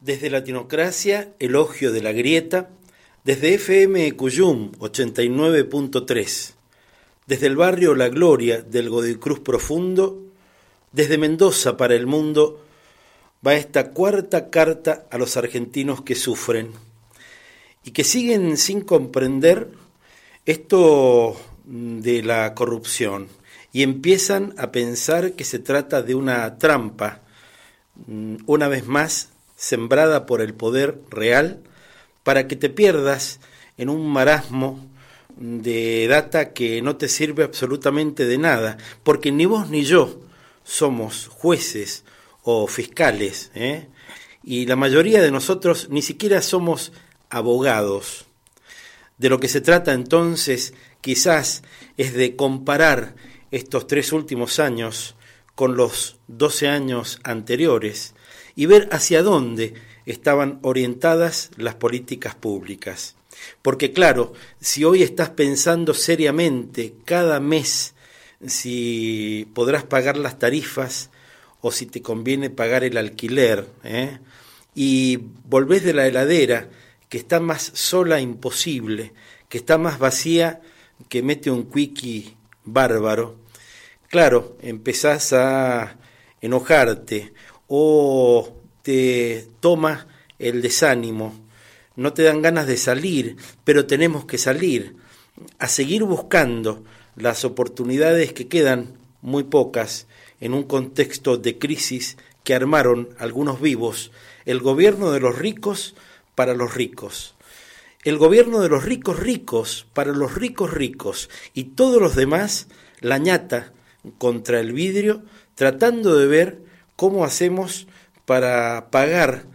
Desde Latinocracia, elogio de la grieta, desde FM Cuyum 89.3, desde el barrio La Gloria del Godicruz Profundo, desde Mendoza para el mundo, va esta cuarta carta a los argentinos que sufren y que siguen sin comprender esto de la corrupción. Y empiezan a pensar que se trata de una trampa, mm, una vez más sembrada por el poder real, para que te pierdas en un marasmo de data que no te sirve absolutamente de nada, porque ni vos ni yo somos jueces o fiscales, ¿eh? y la mayoría de nosotros ni siquiera somos abogados. De lo que se trata entonces quizás es de comparar estos tres últimos años con los doce años anteriores y ver hacia dónde estaban orientadas las políticas públicas. Porque claro, si hoy estás pensando seriamente cada mes si podrás pagar las tarifas o si te conviene pagar el alquiler, ¿eh? y volvés de la heladera que está más sola imposible, que está más vacía que mete un quickie bárbaro, claro, empezás a enojarte o te toma el desánimo, no te dan ganas de salir, pero tenemos que salir, a seguir buscando las oportunidades que quedan muy pocas en un contexto de crisis que armaron algunos vivos, el gobierno de los ricos para los ricos, el gobierno de los ricos ricos para los ricos ricos. Y todos los demás la ñata contra el vidrio tratando de ver cómo hacemos para pagar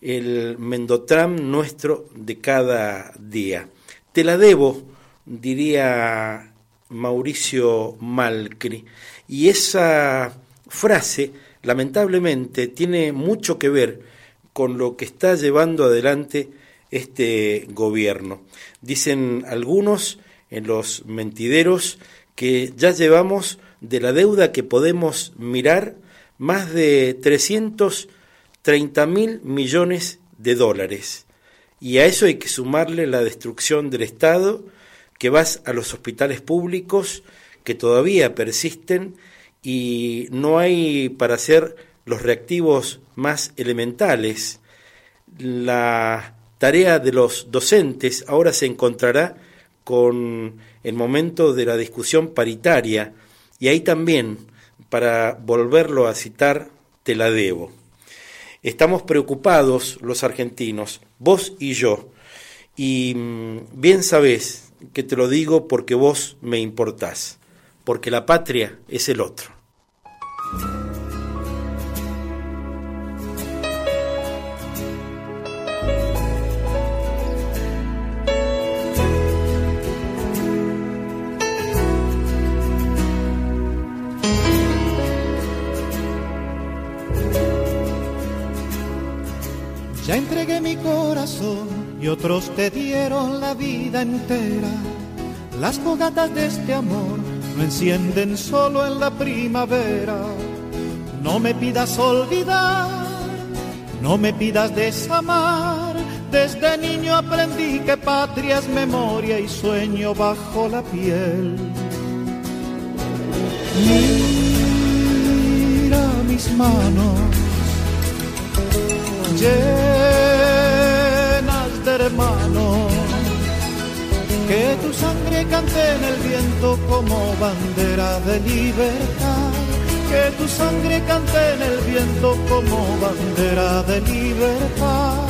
el Mendotram nuestro de cada día. Te la debo, diría Mauricio Malcri, y esa frase lamentablemente tiene mucho que ver con lo que está llevando adelante este gobierno. Dicen algunos en los mentideros que ya llevamos de la deuda que podemos mirar más de 330 mil millones de dólares. Y a eso hay que sumarle la destrucción del Estado, que vas a los hospitales públicos que todavía persisten y no hay para hacer los reactivos más elementales. La tarea de los docentes ahora se encontrará con el momento de la discusión paritaria y ahí también, para volverlo a citar, te la debo. Estamos preocupados los argentinos, vos y yo, y mm, bien sabés que te lo digo porque vos me importás, porque la patria es el otro. Ya entregué mi corazón y otros te dieron la vida entera. Las fogatas de este amor no encienden solo en la primavera. No me pidas olvidar, no me pidas desamar. Desde niño aprendí que patria es memoria y sueño bajo la piel. Mira manos llenas de hermanos. Que tu sangre cante en el viento como bandera de libertad. Que tu sangre cante en el viento como bandera de libertad.